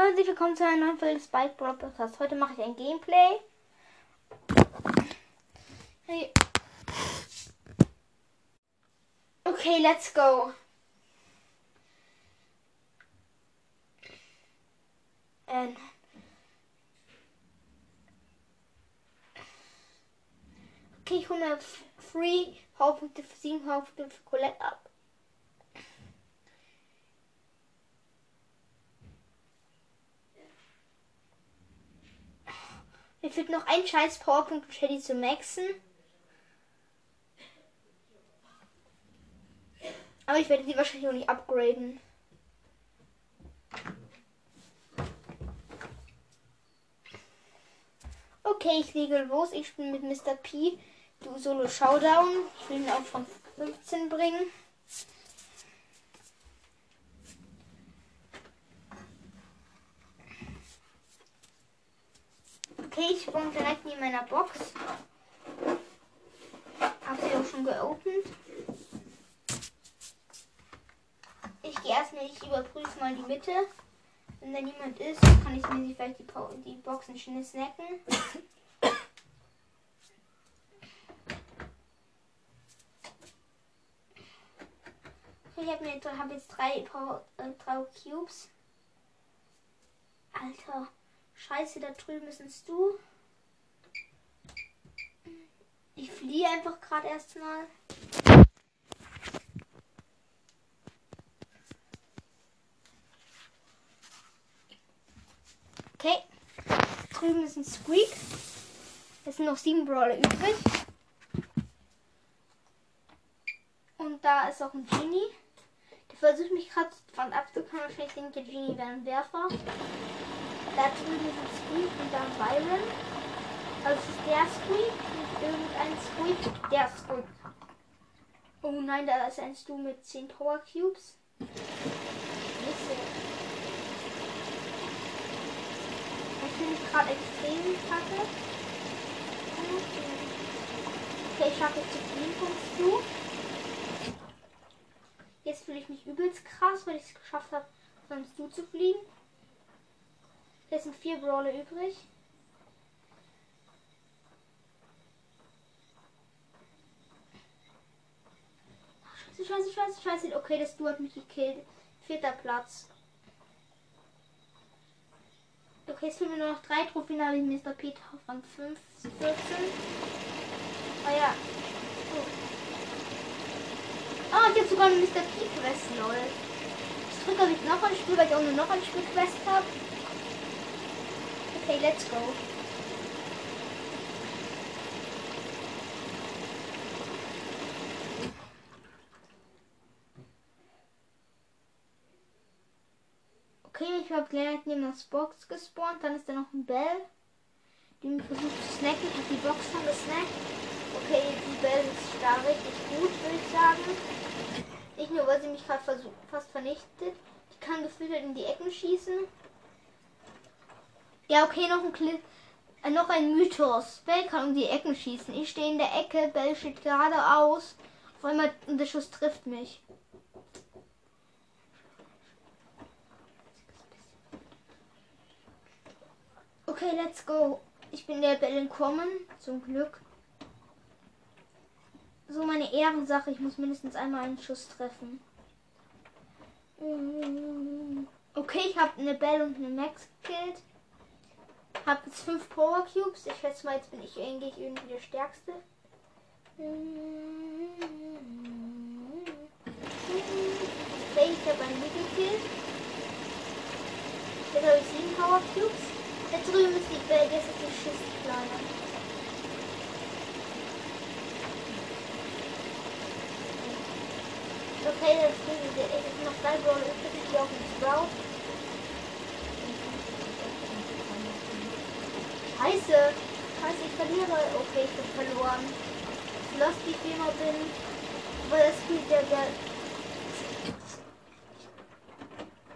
Herzlich willkommen zu einer neuen Folge des Bike Brawl Podcast. Heute mache ich ein Gameplay. Hey. Okay, let's go. Ähm. Okay, ich hole mir Free Hauptpunkte für 7 Hauptpunkte für Colette ab. Mir fehlt noch ein scheiß Powerpunkt, um Shelly zu maxen. Aber ich werde die wahrscheinlich auch nicht upgraden. Okay, ich lege los. Ich spiele mit Mr. P. Du Solo Showdown. Ich will ihn auch von 15 bringen. Okay, ich spawn direkt in meiner Box. Hab sie auch schon geopend. Ich gehe erstmal, ich überprüfe mal die Mitte. Wenn da niemand ist, kann ich mir vielleicht die, die Boxen schnell snacken. Ich habe hab jetzt drei, äh, drei Cubes. Alter. Scheiße, da drüben bist du. Ich fliehe einfach gerade erstmal. Okay. Drüben ist ein Squeak. Es sind noch sieben Brawler übrig. Und da ist auch ein Genie. Der versucht mich gerade von abzukommen. Wahrscheinlich denkt der Genie wäre ein Werfer. Da drüben ist ein Squeak und dann Byron. Also ist der Squeak und irgendein Squeak. Der Squeak. Oh nein, da ist ein Stu mit 10 Power Cubes. Das finde ich gerade extrem kacke. Okay, ich schaffe es zu fliehen vom Stu. Jetzt fühle ich mich übelst krass, weil ich es geschafft habe, von Stu zu fliegen. Es sind vier Brawler übrig. Scheiße, scheiße, scheiße, scheiße. Okay, das Du hat mich gekillt. Vierter Platz. Okay, es fehlen mir nur noch drei Trophäen, habe ich Mr. Peter auf Rang 5, 14. Ah ja. Oh, oh ich habe sogar eine Mr. P Quest, lol. Ich drücke, ob ich noch ein Spiel, weil ich auch nur noch ein Spiel Quest habe. Okay, let's go. Okay, ich habe gleich neben das Box gespawnt. Dann ist da noch ein Bell, die mich versucht zu snacken. Ich habe die Box schon gesnackt. Okay, die Bell ist da richtig gut, würde ich sagen. Nicht nur, weil sie mich gerade fast vernichtet. Die kann gefühlt in die Ecken schießen. Ja, okay, noch ein Clip. Äh, noch ein Mythos. Bell kann um die Ecken schießen. Ich stehe in der Ecke, Bell steht geradeaus. Auf einmal der Schuss trifft mich. Okay, let's go. Ich bin der Bell entkommen, zum Glück. So meine Ehrensache, ich muss mindestens einmal einen Schuss treffen. Okay, ich habe eine Bell und eine Max gekillt. Hab jetzt fünf Power Cubes. Ich schätze mal, jetzt bin ich eigentlich irgendwie der Stärkste. Ich habe einen Mittelkill. Jetzt habe ich sieben Power Cubes. Da drüben ist die Welt, jetzt ist die Schissplane. Okay, das sind noch drei Brawler übrig, die auf dem Sprout. Scheiße. Scheiße, ich verliere. Okay, ich bin verloren. Wie ich immer bin. Weil das Spiel der, der.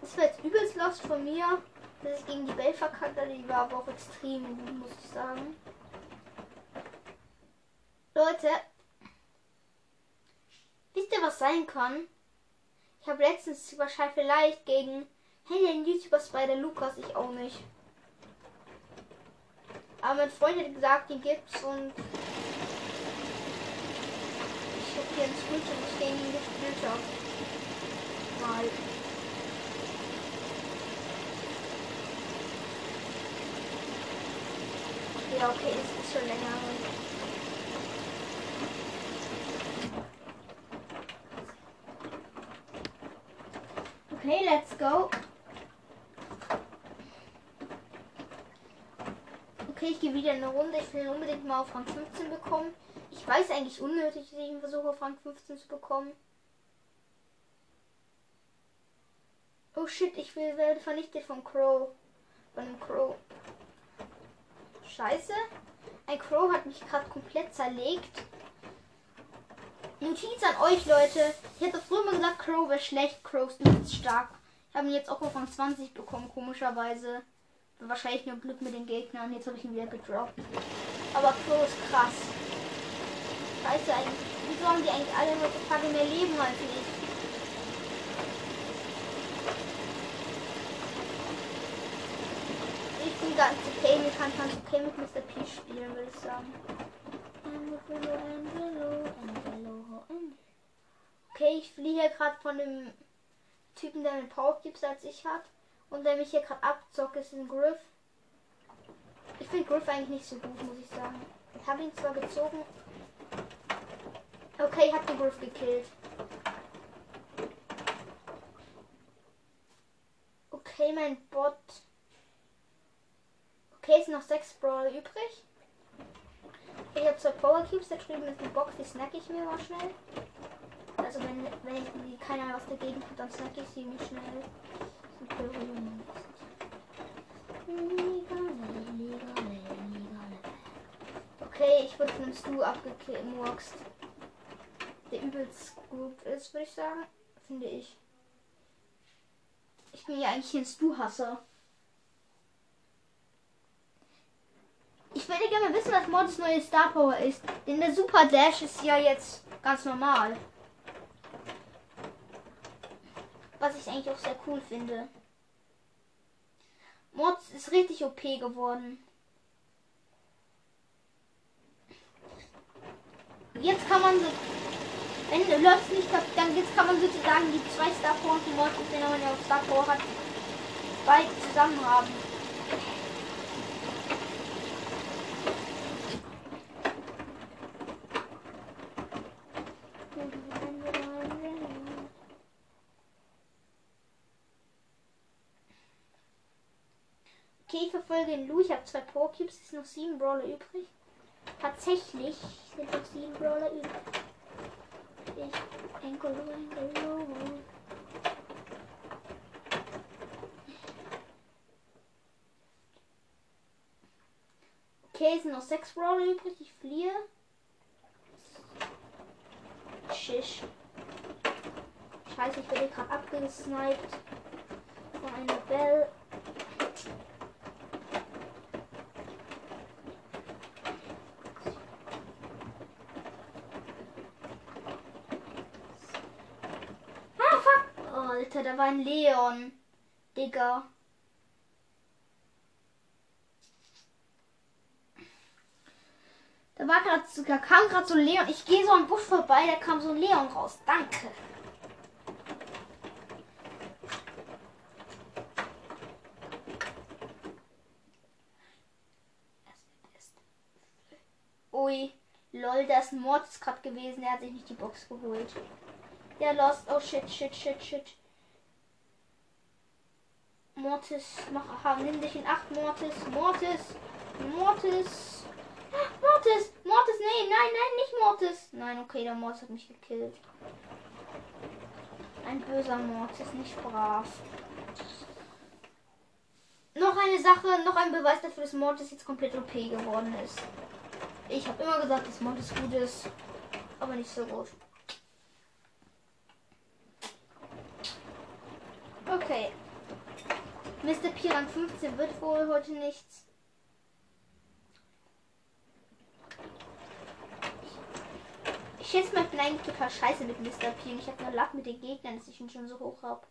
Das war jetzt übelst lost von mir, dass ich gegen die Bell verkackt habe. Die war aber auch extrem gut, muss ich sagen. Leute. Wisst ihr, was sein kann? Ich habe letztens wahrscheinlich vielleicht gegen Hey, den YouTuber Spider Lukas, ich auch nicht. Aber mein Freund hat gesagt, den gibt's und ich hab hier einen Screenshot, ich den gespielt habe. Mal. Ja, okay, es ist schon länger. Okay, let's go. Okay, ich gehe wieder eine Runde. Ich will unbedingt mal auf Rang 15 bekommen. Ich weiß eigentlich unnötig, dass ich versuche auf Rang 15 zu bekommen. Oh shit, ich will, werde vernichtet von Crow. Von einem Crow. Scheiße. Ein Crow hat mich gerade komplett zerlegt. Notiz an euch, Leute. Ich hätte früher mal gesagt, Crow wäre schlecht. Crow ist nicht stark. Ich habe ihn jetzt auch auf Rang 20 bekommen, komischerweise. Wahrscheinlich nur Glück mit den Gegnern. Jetzt habe ich ihn wieder gedroppt. Aber Crow ist krass. Scheiße eigentlich. Wieso haben die eigentlich alle heutzutage mehr Leben als ich? Ich bin ganz okay mit kann ganz okay mit Mr. P spielen, würde ich sagen. Okay, ich fliehe gerade von dem Typen, der einen Power Cubes als ich hat. Und der mich hier gerade abzockt, ist ein Griff. Ich finde Griff eigentlich nicht so gut, muss ich sagen. Ich habe ihn zwar gezogen. Okay, ich habe den Griff gekillt. Okay, mein Bot. Okay, es sind noch sechs Brawler übrig. Ich habe zwei Power Cubes, da drüben ist eine Box, die snack ich mir mal schnell. Also wenn, wenn ich keiner was dagegen hat, dann snack ich sie mir schnell. Okay, ich wurde von Stu abgemurkst. Der übelst gut ist, würde ich sagen. Finde ich. Ich bin ja eigentlich ein Stu-Hasser. Ich würde gerne wissen, was Mords neue Star Power ist. Denn der Super Dash ist ja jetzt ganz normal. Was ich eigentlich auch sehr cool finde. Mods ist richtig OP geworden. Jetzt kann man so, wenn läufst nicht, dann jetzt kann man sozusagen die zwei Star Power und Mods, die man ja auf Star Power hat, beide zusammen haben. Okay, ich verfolge den Lu. Ich habe zwei Cubes. Es sind noch sieben Brawler übrig. Tatsächlich sind noch sieben Brawler übrig. Ich Enkolo, Enkolo. Okay, es sind noch sechs Brawler übrig. Ich fliehe. Shish. Scheiße, ich werde gerade abgesniped von einer Bell. Alter, da war ein Leon. Digga. Da war gerade, da kam gerade so ein Leon. Ich gehe so am Busch vorbei, da kam so ein Leon raus. Danke. Ui, lol, da ist ein Mord gerade gewesen. Er hat sich nicht die Box geholt. Der lost. Oh shit, shit, shit, shit. Mortis, mach, nimm dich in Acht, Mortis, Mortis, Mortis, Mortis, Mortis, nee, nein, nein, nicht Mortis. Nein, okay, der Mortis hat mich gekillt. Ein böser Mortis, nicht brav. Noch eine Sache, noch ein Beweis dafür, dass Mortis jetzt komplett OP geworden ist. Ich habe immer gesagt, dass Mortis gut ist, aber nicht so gut. Okay, Mr. Piran 15 wird wohl heute nichts. Ich schätze mal, ich bin eigentlich total scheiße mit Mr. P. Ich habe nur Lack mit den Gegnern, dass ich ihn schon so hoch habe.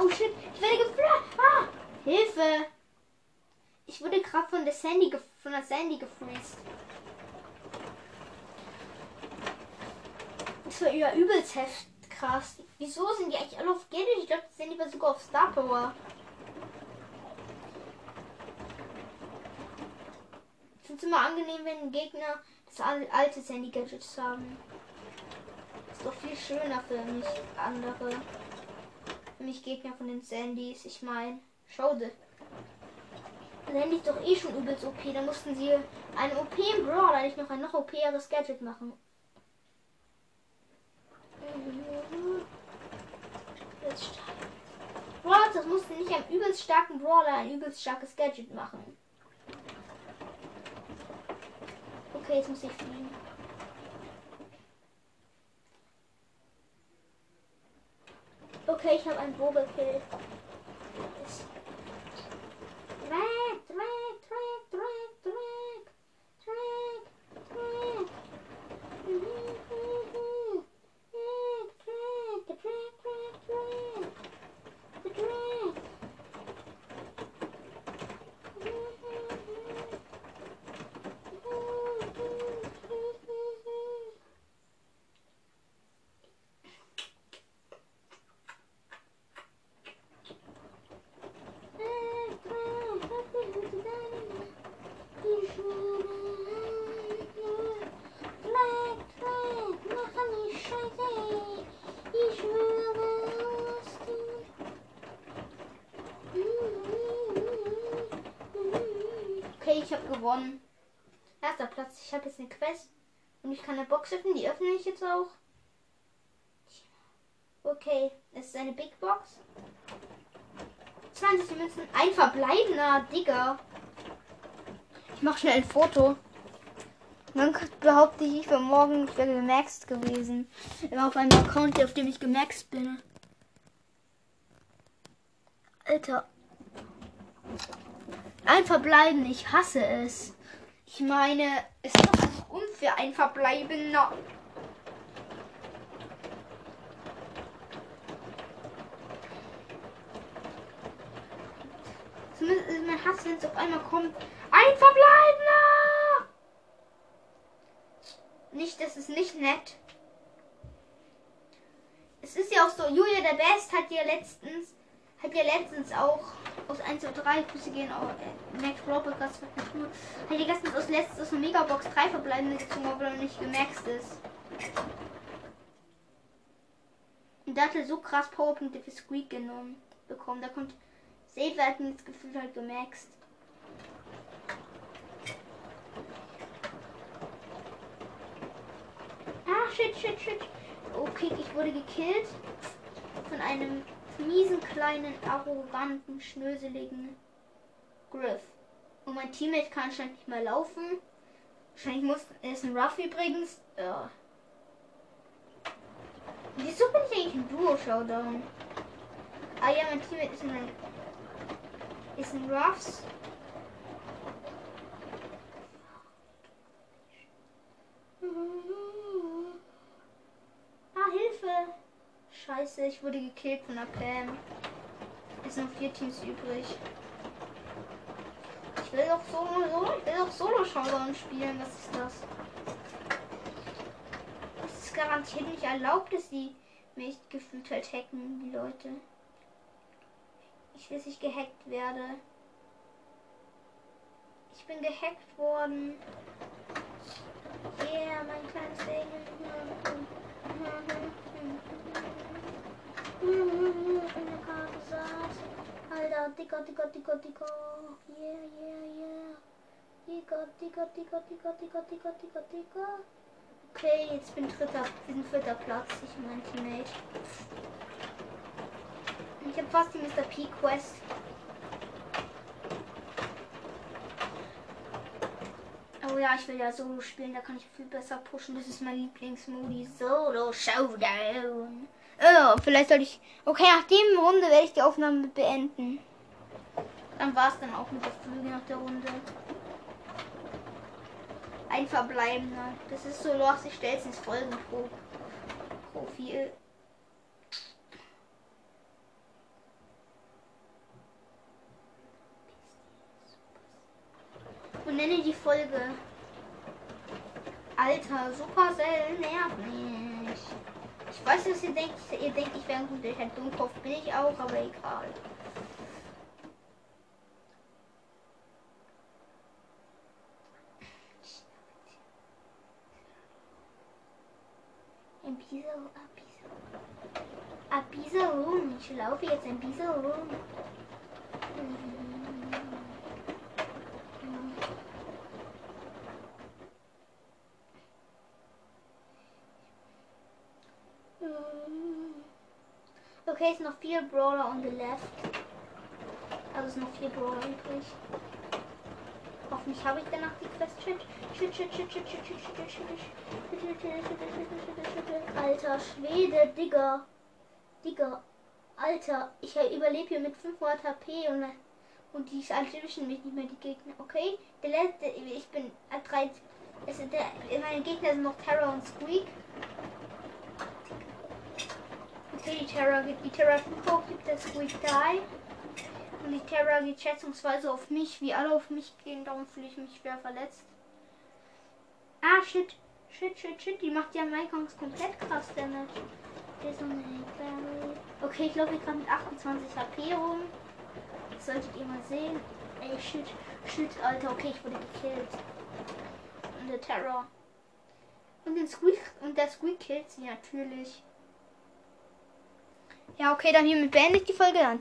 Oh shit, ich werde geflasht. Ah, Hilfe. Ich wurde gerade von der Sandy von der Sandy gefreezed. Das war ja übelst heftig krass. Wieso sind die eigentlich alle auf Geld? Ich glaube, die sind lieber sogar auf Star Power. Ich finde es immer angenehm, wenn Gegner das alte Sandy Gadgets haben. Ist doch viel schöner für mich andere. Für mich Gegner von den Sandys. Ich meine, schau dir. Sandy ist doch eh schon übelst OP. Da mussten sie einen OP im Brawler nicht noch ein noch OP-eres Gadget machen. Brawler, das musste nicht einem übelst starken Brawler ein übelst starkes Gadget machen. Okay, jetzt muss ich fliegen. Okay, ich habe einen Bo gewonnen. Erster Platz. Ich habe jetzt eine Quest und ich kann eine Box öffnen. Die öffne ich jetzt auch. Okay, es ist eine Big Box. 20 Münzen. Ein verbleibender, Digga. Ich mache schnell ein Foto. Dann behaupte ich, für morgen ich wäre gemaxt gewesen. Immer auf einem Account, auf dem ich gemaxt bin. Alter. Ein Verbleiben, ich hasse es. Ich meine, es ist doch unfair, ein Verbleibender. Zumindest ist mein Hass, wenn es auf einmal kommt. Ein Verbleibender! Nicht, das ist nicht nett. Es ist ja auch so, Julia der Best hat ja letztens, hat ja letztens auch aus 1 zu 3 Grüße gehen auf äh, Max Robert, das war gut. Hat ja gestern aus letztes aus einer Megabox 3 verbleibende gezogen, aber noch nicht gemaxt ist. Und da hat er so krass Powerpunkte für Squeak genommen bekommen. Da kommt Save werden das Gefühl halt gemaxt. Ah, shit, shit, shit. Okay, ich wurde gekillt von einem miesen, kleinen, arroganten, schnöseligen Griff. Und mein Teammate kann anscheinend nicht mehr laufen. Wahrscheinlich muss. Ist ein Ruff übrigens. Ja. Wieso bin ich eigentlich im Duo-Showdown? Ah ja, mein Teammate ist ein. Ist ein Ruffs. Ah, Hilfe! Scheiße, ich wurde gekillt von der Pam. Es sind noch vier Teams übrig. Ich will doch Solo, Solo, ich will doch Solo Showdown spielen. Was ist das? Es ist garantiert nicht erlaubt, dass sie mich gefühlt halt hacken, die Leute. Ich will, dass ich gehackt werde. Ich bin gehackt worden. Yeah, mein Dicker, dicker, dicker, dicker. Yeah, yeah, yeah. Dicker, dicker, dicker, dicker, dicker, dicker, dicker, dicker. Okay, jetzt bin dritter, bin vierter Platz. Ich mein Teammate. Ich habe fast die Mr. P Quest. Oh ja, ich will ja Solo spielen, da kann ich viel besser pushen. Das ist mein Lieblingsmodi. Solo Showdown. Oh, vielleicht soll ich. Okay, nach dem Runde werde ich die Aufnahme beenden. Dann war es dann auch mit der Flüge nach der Runde. Ein verbleibender. Das ist so los, ich stelle es ins Folgenprofil. Und nenne die Folge. Alter, Supercell nervt mich. Ich weiß, dass ihr denkt, ihr denkt, ich wäre ein guter Dummkopf, bin ich auch, aber egal. Laufe jetzt ein bisschen rum. Okay, es noch vier Brawler on the left. Also es noch vier Brawler übrig. Hoffentlich habe ich danach die Quest. Shit, shit, shit, shit, shit, shit, shit, shit, shit, Alter Schwede, Digger. Digger. Alter, ich überlebe hier mit 500 HP und, und die erwischen mich nicht mehr, die Gegner. Okay, der letzte, ich bin drei. Also der, meine Gegner sind noch Terror und Squeak. Okay, die Terror geht, die Terror gibt der Squeak die. Und die Terror geht schätzungsweise auf mich, wie alle auf mich gehen, darum fühle ich mich schwer verletzt. Ah, shit. Shit, shit, shit. Die macht ja Maikons komplett krass Damage. Okay, ich laufe gerade mit 28 HP rum. Das solltet ihr mal sehen. Ey, shit, shit, Alter. Okay, ich wurde gekillt. Und der Terror. Und den Squeak und der Squeak killt sie natürlich. Ja, okay, dann hiermit beende ich die Folge. Dann